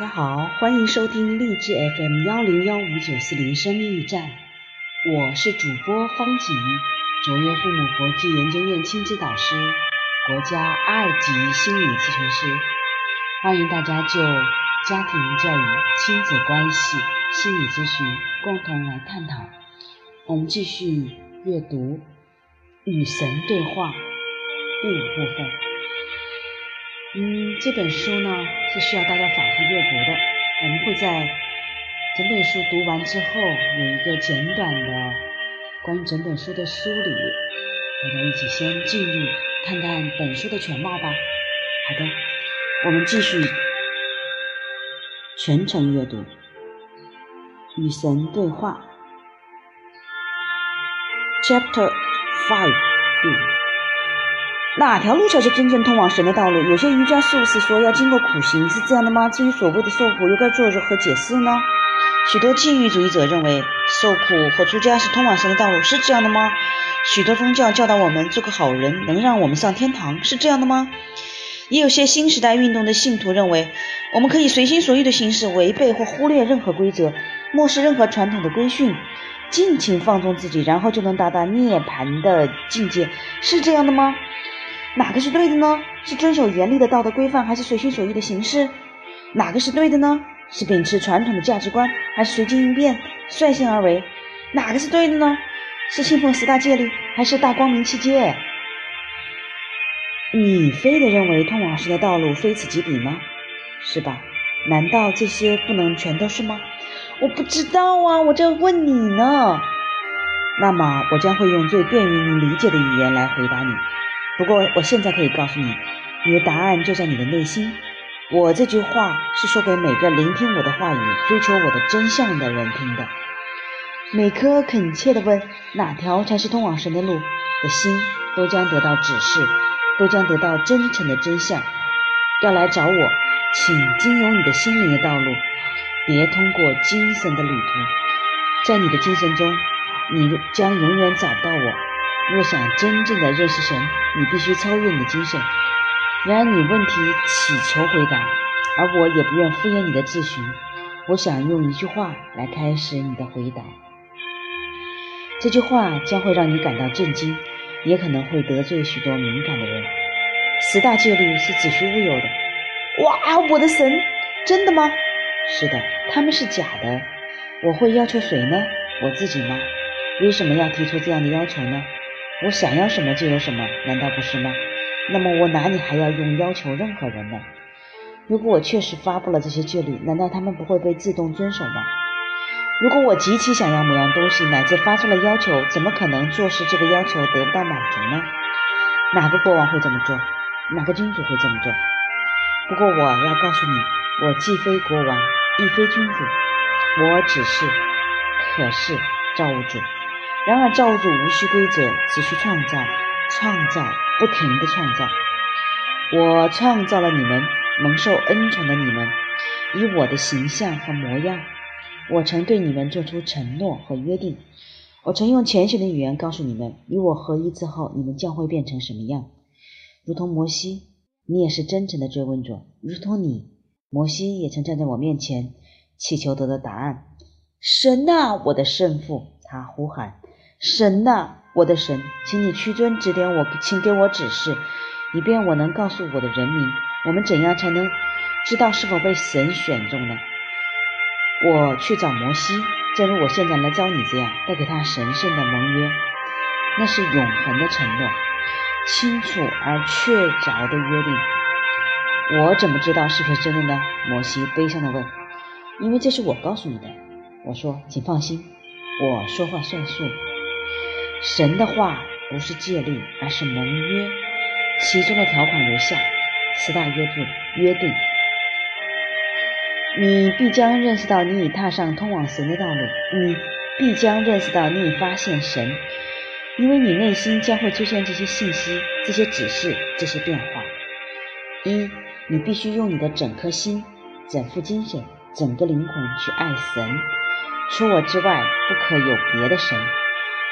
大家好，欢迎收听励志 FM 幺零幺五九四零生命驿站，我是主播方锦，卓越父母国际研究院亲子导师，国家二级心理咨询师，欢迎大家就家庭教育、亲子关系、心理咨询共同来探讨。我们继续阅读《与神对话》第五部分。嗯，这本书呢是需要大家反复阅读的。我们会在整本书读完之后有一个简短的关于整本书的梳理，大家一起先进入看看本书的全貌吧。好的，我们继续全程阅读《与神对话》Chapter Five 第五。哪条路才是真正通往神的道路？有些瑜伽术士说要经过苦行，是这样的吗？至于所谓的受苦，又该做如何解释呢？许多禁欲主义者认为受苦和出家是通往神的道路，是这样的吗？许多宗教教导我们做个好人能让我们上天堂，是这样的吗？也有些新时代运动的信徒认为，我们可以随心所欲的行事，违背或忽略任何规则，漠视任何传统的规训，尽情放纵自己，然后就能达到涅槃的境界，是这样的吗？哪个是对的呢？是遵守严厉的道德规范，还是随心所欲的行事？哪个是对的呢？是秉持传统的价值观，还是随机应变、率性而为？哪个是对的呢？是信奉十大戒律，还是大光明七戒？你非得认为通往神的道路非此即彼吗？是吧？难道这些不能全都是吗？我不知道啊，我在问你呢。那么，我将会用最便于你理解的语言来回答你。不过，我现在可以告诉你，你的答案就在你的内心。我这句话是说给每个聆听我的话语、追求我的真相的人听的。每颗恳切地问哪条才是通往神的路的心，都将得到指示，都将得到真诚的真相。要来找我，请经由你的心灵的道路，别通过精神的旅途。在你的精神中，你将永远找不到我。若想真正的认识神，你必须超越你的精神。然而，你问题祈求回答，而我也不愿敷衍你的质询。我想用一句话来开始你的回答。这句话将会让你感到震惊，也可能会得罪许多敏感的人。十大戒律是子虚乌有的。哇，我的神，真的吗？是的，他们是假的。我会要求谁呢？我自己吗？为什么要提出这样的要求呢？我想要什么就有什么，难道不是吗？那么我哪里还要用要求任何人呢？如果我确实发布了这些戒律，难道他们不会被自动遵守吗？如果我极其想要某样东西，乃至发出了要求，怎么可能做事这个要求得不到满足呢？哪个国王会这么做？哪个君主会这么做？不过我要告诉你，我既非国王，亦非君主，我只是，可是造物主。然而，造物主无需规则，只需创造、创造、不停的创造。我创造了你们，蒙受恩宠的你们，以我的形象和模样。我曾对你们做出承诺和约定。我曾用浅显的语言告诉你们，与我合一之后，你们将会变成什么样。如同摩西，你也是真诚的追问者；如同你，摩西也曾站在我面前，祈求得到答案。神啊，我的圣父，他呼喊。神呐，我的神，请你屈尊指点我，请给我指示，以便我能告诉我的人民，我们怎样才能知道是否被神选中呢？我去找摩西，正如我现在来找你这样，带给他神圣的盟约，那是永恒的承诺，清楚而确凿的约定。我怎么知道是不是真的呢？摩西悲伤地问。因为这是我告诉你的。我说，请放心，我说话算数。神的话不是戒律，而是盟约，其中的条款如下：十大约定，约定，你必将认识到你已踏上通往神的道路，你必将认识到你已发现神，因为你内心将会出现这些信息、这些指示、这些变化。一，你必须用你的整颗心、整副精神、整个灵魂去爱神，除我之外，不可有别的神。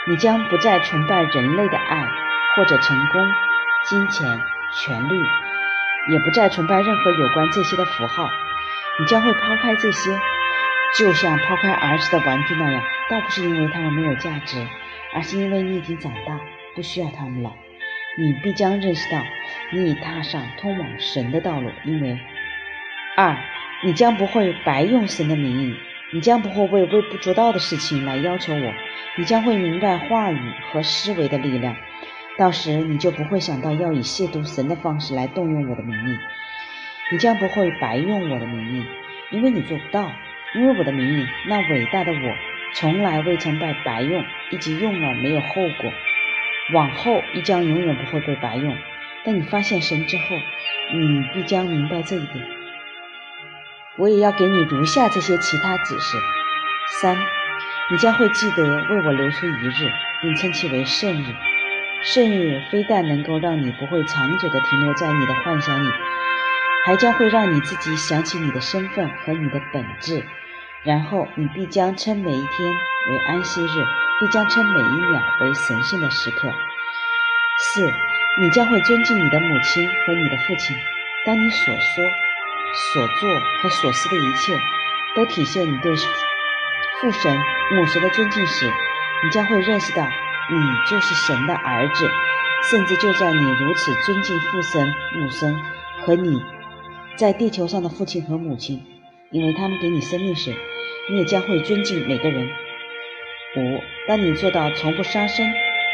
你将不再崇拜人类的爱，或者成功、金钱、权力，也不再崇拜任何有关这些的符号。你将会抛开这些，就像抛开儿时的玩具那样。倒不是因为他们没有价值，而是因为你已经长大，不需要他们了。你必将认识到，你已踏上通往神的道路。因为二，你将不会白用神的名义，你将不会为微不足道的事情来要求我。你将会明白话语和思维的力量。到时你就不会想到要以亵渎神的方式来动用我的名义。你将不会白用我的名义，因为你做不到。因为我的名义，那伟大的我，从来未曾被白用，以及用了没有后果。往后亦将永远不会被白用。当你发现神之后，你必将明白这一点。我也要给你如下这些其他指示：三，你将会记得为我留出一日，并称其为圣日。圣日非但能够让你不会长久地停留在你的幻想里，还将会让你自己想起你的身份和你的本质。然后你必将称每一天为安息日，必将称每一秒为神圣的时刻。四，你将会尊敬你的母亲和你的父亲。当你所说、所做和所思的一切都体现你对父神、母神的尊敬时，你将会认识到。你就是神的儿子，甚至就在你如此尊敬父神、母神和你在地球上的父亲和母亲，因为他们给你生命时，你也将会尊敬每个人。五，当你做到从不杀生，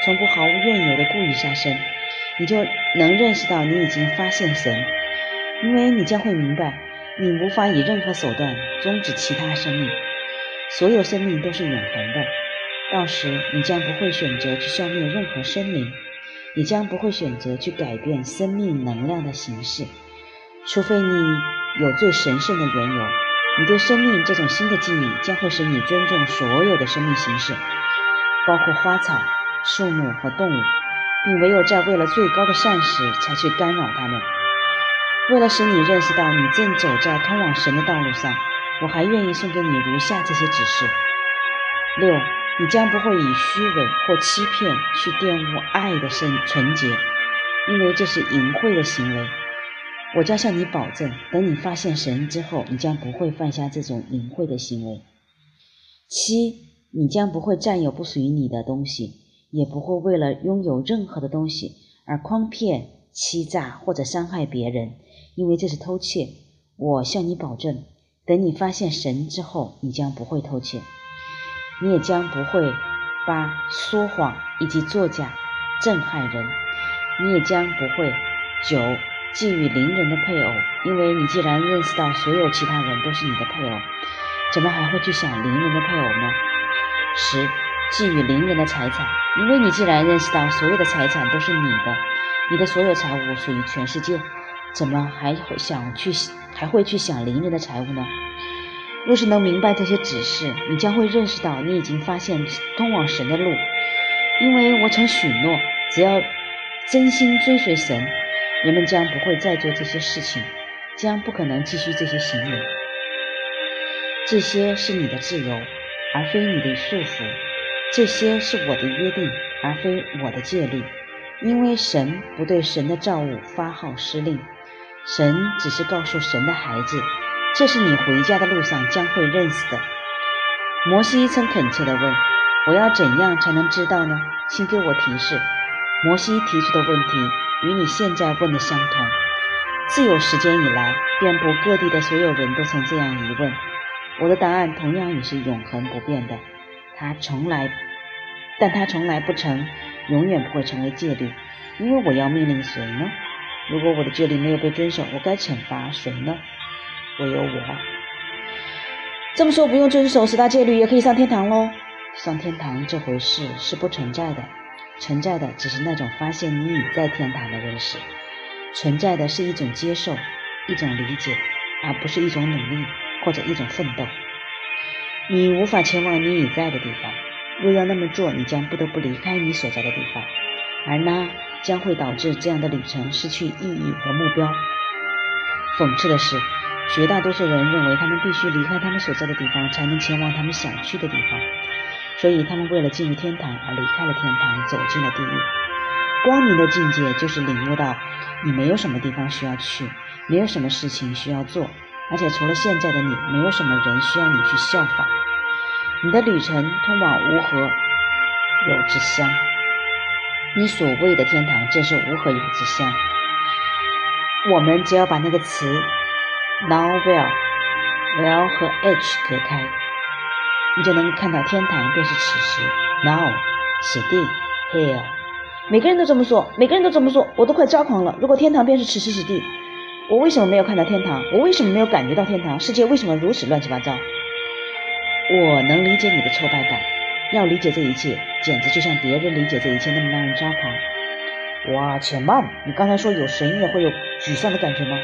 从不毫无怨由的故意杀生，你就能认识到你已经发现神，因为你将会明白，你无法以任何手段终止其他生命，所有生命都是永恒的。到时，你将不会选择去消灭任何生灵，也将不会选择去改变生命能量的形式，除非你有最神圣的缘由。你对生命这种新的记忆将会使你尊重所有的生命形式，包括花草、树木和动物，并唯有在为了最高的善时才去干扰它们。为了使你认识到你正走在通往神的道路上，我还愿意送给你如下这些指示：六。你将不会以虚伪或欺骗去玷污爱的圣纯洁，因为这是淫秽的行为。我将向你保证，等你发现神之后，你将不会犯下这种淫秽的行为。七，你将不会占有不属于你的东西，也不会为了拥有任何的东西而诓骗、欺诈或者伤害别人，因为这是偷窃。我向你保证，等你发现神之后，你将不会偷窃。你也将不会把说谎以及作假震撼人，你也将不会九觊觎邻人的配偶，因为你既然认识到所有其他人都是你的配偶，怎么还会去想邻人的配偶呢？十觊觎邻人的财产，因为你既然认识到所有的财产都是你的，你的所有财物属于全世界，怎么还会想去还会去想邻人的财物呢？若是能明白这些指示，你将会认识到你已经发现通往神的路，因为我曾许诺，只要真心追随神，人们将不会再做这些事情，将不可能继续这些行为。这些是你的自由，而非你的束缚；这些是我的约定，而非我的戒律。因为神不对神的造物发号施令，神只是告诉神的孩子。这是你回家的路上将会认识的。摩西曾恳切地问：“我要怎样才能知道呢？请给我提示。”摩西提出的问题与你现在问的相同。自有时间以来，遍布各地的所有人都曾这样疑问。我的答案同样也是永恒不变的。他从来，但他从来不曾，永远不会成为戒律，因为我要命令谁呢？如果我的戒律没有被遵守，我该惩罚谁呢？唯有我这么说，不用遵守十大戒律也可以上天堂喽。上天堂这回事是不存在的，存在的只是那种发现你已在天堂的认识，存在的是一种接受，一种理解，而不是一种努力或者一种奋斗。你无法前往你已在的地方，若要那么做，你将不得不离开你所在的地方，而那将会导致这样的旅程失去意义和目标。讽刺的是。绝大多数人认为他们必须离开他们所在的地方，才能前往他们想去的地方，所以他们为了进入天堂而离开了天堂，走进了地狱。光明的境界就是领悟到，你没有什么地方需要去，没有什么事情需要做，而且除了现在的你，没有什么人需要你去效仿。你的旅程通往无和有之乡，你所谓的天堂正是无和有之乡。我们只要把那个词 now will will 和 h 隔开，你就能看到天堂便是此时 now 此地 here。每个人都这么说，每个人都这么说，我都快抓狂了。如果天堂便是此时此地，我为什么没有看到天堂？我为什么没有感觉到天堂？世界为什么如此乱七八糟？我能理解你的挫败感，要理解这一切，简直就像别人理解这一切那么让人抓狂。哇，且慢！你刚才说有神也会有沮丧的感觉吗？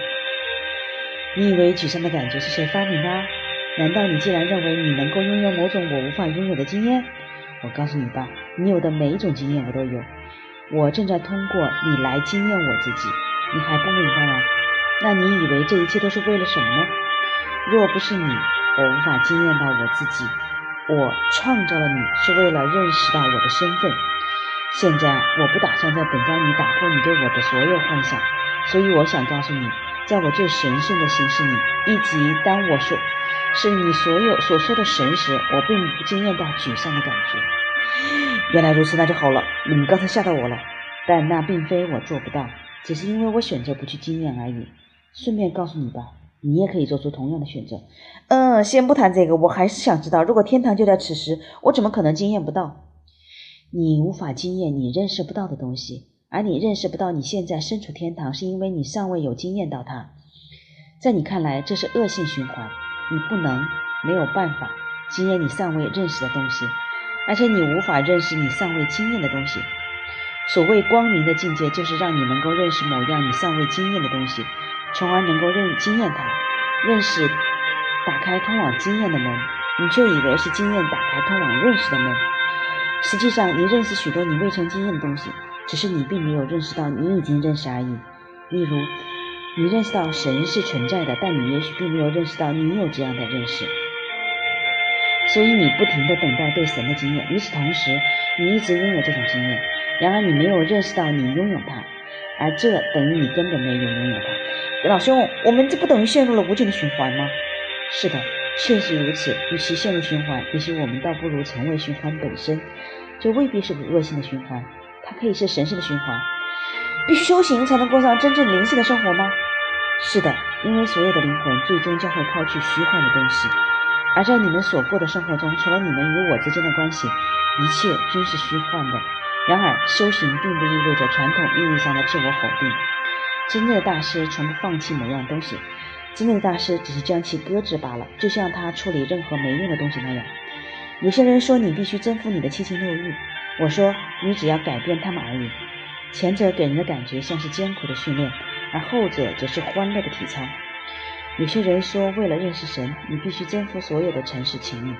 你以为沮丧的感觉是谁发明的？难道你既然认为你能够拥有某种我无法拥有的经验？我告诉你吧，你有的每一种经验我都有。我正在通过你来经验我自己。你还不明白吗？那你以为这一切都是为了什么呢？若不是你，我无法惊艳到我自己。我创造了你是为了认识到我的身份。现在我不打算再等待你打破你对我的所有幻想，所以我想告诉你，在我最神圣的形式里，以及当我说是你所有所说的神时，我并不惊艳到沮丧的感觉。原来如此，那就好了。你们刚才吓到我了，但那并非我做不到，只是因为我选择不去惊艳而已。顺便告诉你吧，你也可以做出同样的选择。嗯，先不谈这个，我还是想知道，如果天堂就在此时，我怎么可能经验不到？你无法经验你认识不到的东西，而你认识不到你现在身处天堂，是因为你尚未有经验到它。在你看来，这是恶性循环，你不能、没有办法经验你尚未认识的东西，而且你无法认识你尚未经验的东西。所谓光明的境界，就是让你能够认识某样你尚未经验的东西，从而能够认经验它，认识打开通往经验的门，你却以为是经验打开通往认识的门。实际上，你认识许多你未曾经验的东西，只是你并没有认识到你已经认识而已。例如，你认识到神是存在的，但你也许并没有认识到你有这样的认识。所以，你不停地等待对神的经验。与此同时，你一直拥有这种经验，然而你没有认识到你拥有它，而这等于你根本没有拥有它。老兄，我们这不等于陷入了无尽的循环吗？是的。确实如此，与其陷入循环，也许我们倒不如成为循环本身。这未必是个恶性的循环，它可以是神圣的循环。必须修行才能过上真正灵性的生活吗？是的，因为所有的灵魂最终将会抛弃虚幻的东西。而在你们所过的生活中，除了你们与我之间的关系，一切均是虚幻的。然而，修行并不意味着传统意义上的自我否定。真正的大师从不放弃某样东西。真正的大师只是将其搁置罢了，就像他处理任何没用的东西那样。有些人说你必须征服你的七情六欲，我说你只要改变他们而已。前者给人的感觉像是艰苦的训练，而后者则是欢乐的体操。有些人说为了认识神，你必须征服所有的尘世情欲，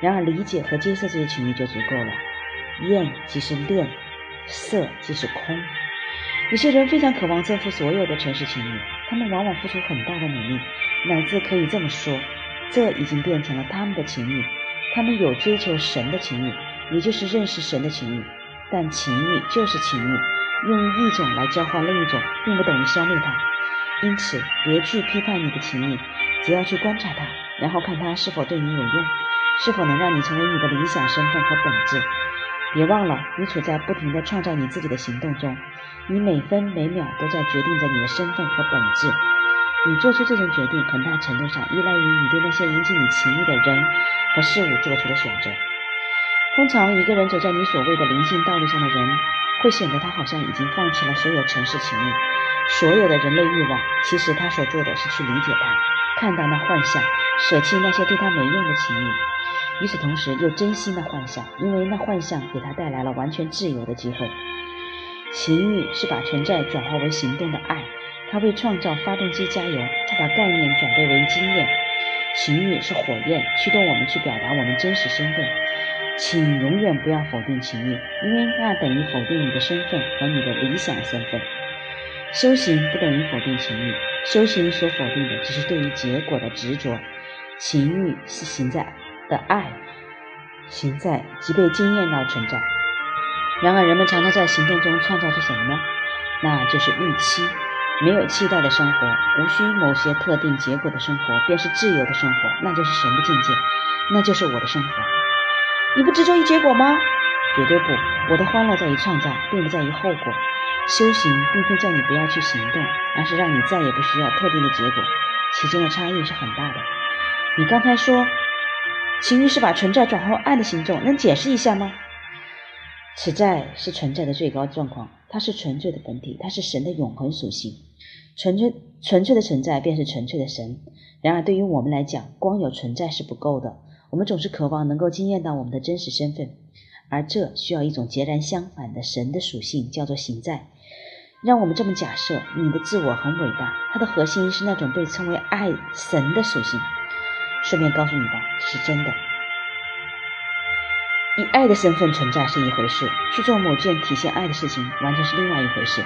然而理解和接受这些情欲就足够了。厌即是恋，色即是空。有些人非常渴望征服所有的尘世情欲，他们往往付出很大的努力，乃至可以这么说，这已经变成了他们的情欲。他们有追求神的情欲，也就是认识神的情欲。但情欲就是情欲，用一种来交换另一种，并不等于消灭它。因此，别去批判你的情欲，只要去观察它，然后看它是否对你有用，是否能让你成为你的理想身份和本质。别忘了，你处在不停地创造你自己的行动中，你每分每秒都在决定着你的身份和本质。你做出这种决定，很大程度上依赖于你对那些引起你情欲的人和事物做出的选择。通常，一个人走在你所谓的灵性道路上的人，会显得他好像已经放弃了所有尘世情欲，所有的人类欲望。其实他所做的是去理解他，看到那幻象，舍弃那些对他没用的情欲。与此同时，又珍惜那幻象，因为那幻象给他带来了完全自由的机会。情欲是把存在转化为行动的爱，它为创造发动机加油，它把概念转变为经验。情欲是火焰，驱动我们去表达我们真实身份。请永远不要否定情欲，因为那等于否定你的身份和你的理想身份。修行不等于否定情欲，修行所否定的只是对于结果的执着。情欲是行在。的爱，行在即被经验到存在。然而，人们常常在行动中创造出什么呢？那就是预期。没有期待的生活，无需某些特定结果的生活，便是自由的生活，那就是神的境界，那就是我的生活。你不执着于结果吗？绝对不，我的欢乐在于创造，并不在于后果。修行并非叫你不要去行动，而是让你再也不需要特定的结果，其中的差异是很大的。你刚才说，情欲是把存在转化为爱的行动，能解释一下吗？此在是存在的最高状况，它是纯粹的本体，它是神的永恒属性。纯粹纯粹的存在便是纯粹的神。然而，对于我们来讲，光有存在是不够的。我们总是渴望能够惊艳到我们的真实身份，而这需要一种截然相反的神的属性，叫做行在。让我们这么假设：你的自我很伟大，它的核心是那种被称为爱神的属性。顺便告诉你吧，是真的。以爱的身份存在是一回事，去做某件体现爱的事情完全是另外一回事。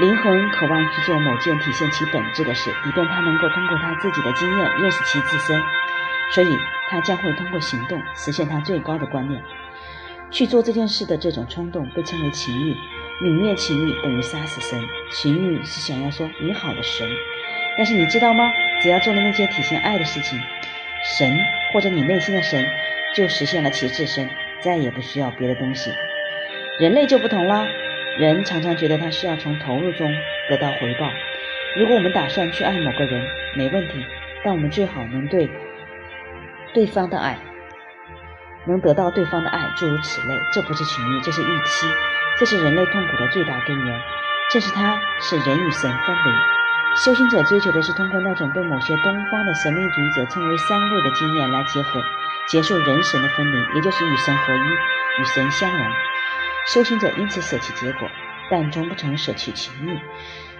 灵魂渴望去做某件体现其本质的事，以便他能够通过他自己的经验认识其自身，所以他将会通过行动实现他最高的观念。去做这件事的这种冲动被称为情欲，泯灭情欲等于杀死神。情欲是想要说你好的神，但是你知道吗？只要做了那些体现爱的事情，神或者你内心的神就实现了其自身。再也不需要别的东西，人类就不同了。人常常觉得他需要从投入中得到回报。如果我们打算去爱某个人，没问题，但我们最好能对对方的爱，能得到对方的爱，诸如此类。这不是情欲，这是预期，这是人类痛苦的最大根源。这是它使人与神分离。修行者追求的是通过那种被某些东方的神秘主义者称为三位的经验来结合。结束人神的分离，也就是与神合一，与神相融。修行者因此舍弃结果，但终不曾舍弃情欲。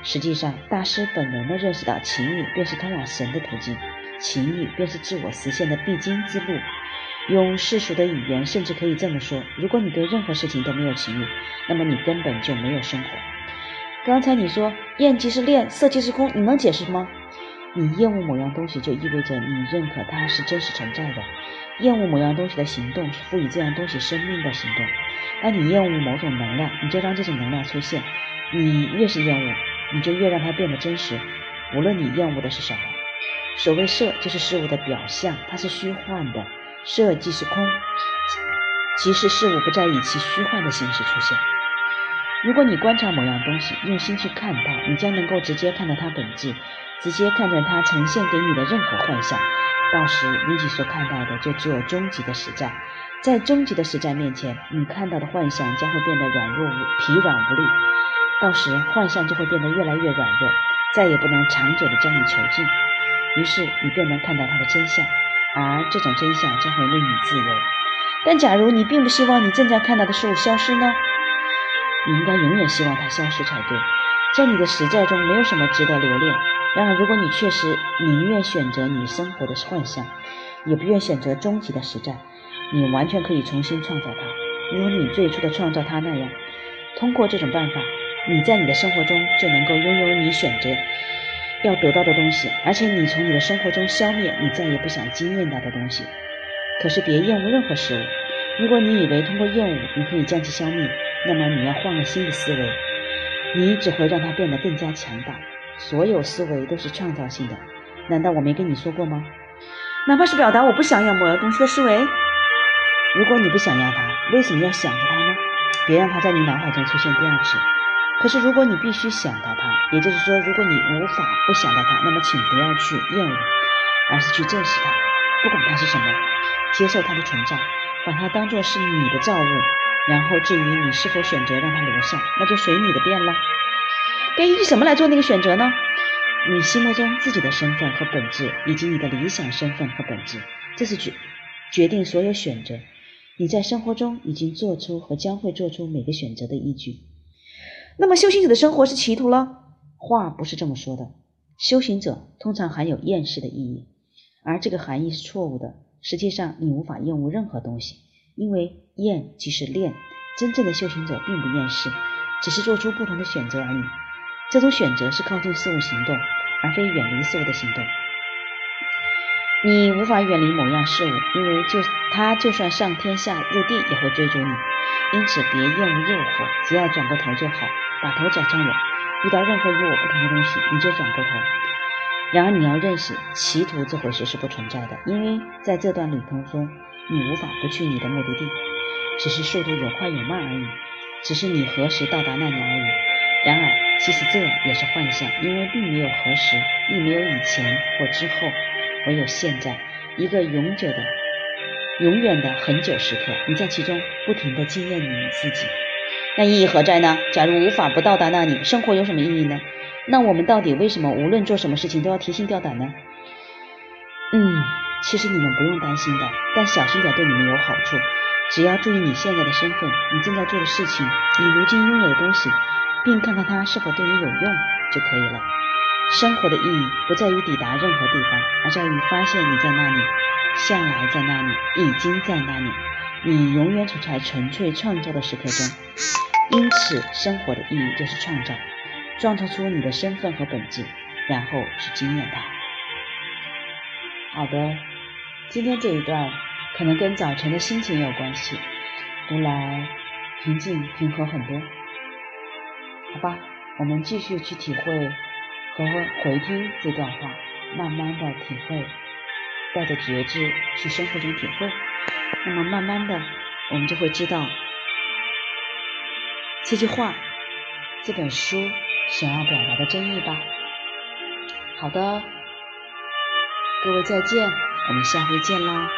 实际上，大师本能地认识到，情欲便是通往神的途径，情欲便是自我实现的必经之路。用世俗的语言，甚至可以这么说：如果你对任何事情都没有情欲，那么你根本就没有生活。刚才你说厌即是恋，色即是空，你能解释吗？你厌恶某样东西，就意味着你认可它是真实存在的。厌恶某样东西的行动是赋予这样东西生命的行动。当你厌恶某种能量，你就让这种能量出现。你越是厌恶，你就越让它变得真实，无论你厌恶的是什么。所谓色，就是事物的表象，它是虚幻的。色即是空，即是事物不再以其虚幻的形式出现。如果你观察某样东西，用心去看它，你将能够直接看到它本质。直接看见它呈现给你的任何幻象，到时你所看到的就只有终极的实在。在终极的实在面前，你看到的幻象将会变得软弱无、疲软无力。到时幻象就会变得越来越软弱，再也不能长久的将你囚禁。于是你便能看到它的真相，而这种真相将会令你自由。但假如你并不希望你正在看到的事物消失呢？你应该永远希望它消失才对。在你的实在中，没有什么值得留恋。然而，如果你确实宁愿选择你生活的幻象，也不愿选择终极的实在，你完全可以重新创造它，如你最初的创造它那样。通过这种办法，你在你的生活中就能够拥有你选择要得到的东西，而且你从你的生活中消灭你再也不想经验到的东西。可是，别厌恶任何事物。如果你以为通过厌恶你可以将其消灭，那么你要换个新的思维，你只会让它变得更加强大。所有思维都是创造性的，难道我没跟你说过吗？哪怕是表达我不想要某样东西的思维，如果你不想要它，为什么要想着它呢？别让它在你脑海中出现第二次。可是如果你必须想到它，也就是说，如果你无法不想到它，那么请不要去厌恶，而是去正视它，不管它是什么，接受它的存在，把它当做是你的造物。然后至于你是否选择让它留下，那就随你的便了。该依据什么来做那个选择呢？你心目中自己的身份和本质，以及你的理想身份和本质，这是决决定所有选择。你在生活中已经做出和将会做出每个选择的依据。那么，修行者的生活是歧途了？话不是这么说的。修行者通常含有厌世的意义，而这个含义是错误的。实际上，你无法厌恶任何东西，因为厌即是恋。真正的修行者并不厌世，只是做出不同的选择而已。这种选择是靠近事物行动，而非远离事物的行动。你无法远离某样事物，因为就它就算上天下入地也会追逐你。因此，别厌恶诱惑，只要转过头就好，把头转向我，遇到任何与我不同的东西，你就转过头。然而你要认识，歧途这回事是不存在的，因为在这段旅途中，你无法不去你的目的地，只是速度有快有慢而已，只是你何时到达那里而已。然而，其实这也是幻象，因为并没有何时，亦没有以前或之后，唯有现在，一个永久的、永远的很久时刻，你在其中不停地经验你自己。那意义何在呢？假如无法不到达那里，生活有什么意义呢？那我们到底为什么无论做什么事情都要提心吊胆呢？嗯，其实你们不用担心的，但小心点对你们有好处。只要注意你现在的身份，你正在做的事情，你如今拥有的东西，并看看它是否对你有用就可以了。生活的意义不在于抵达任何地方，而在于发现你在那里，向来在那里，已经在那里，你永远处在纯粹创造的时刻中。因此，生活的意义就是创造，创造出你的身份和本质，然后去惊艳它。好的，今天这一段可能跟早晨的心情有关系，读来平静平和很多。好吧，我们继续去体会和回听这段话，慢慢的体会，带着觉知去生活中体会，那么慢慢的，我们就会知道。这句话，这本书想要表达的真意吧。好的，各位再见，我们下回见啦。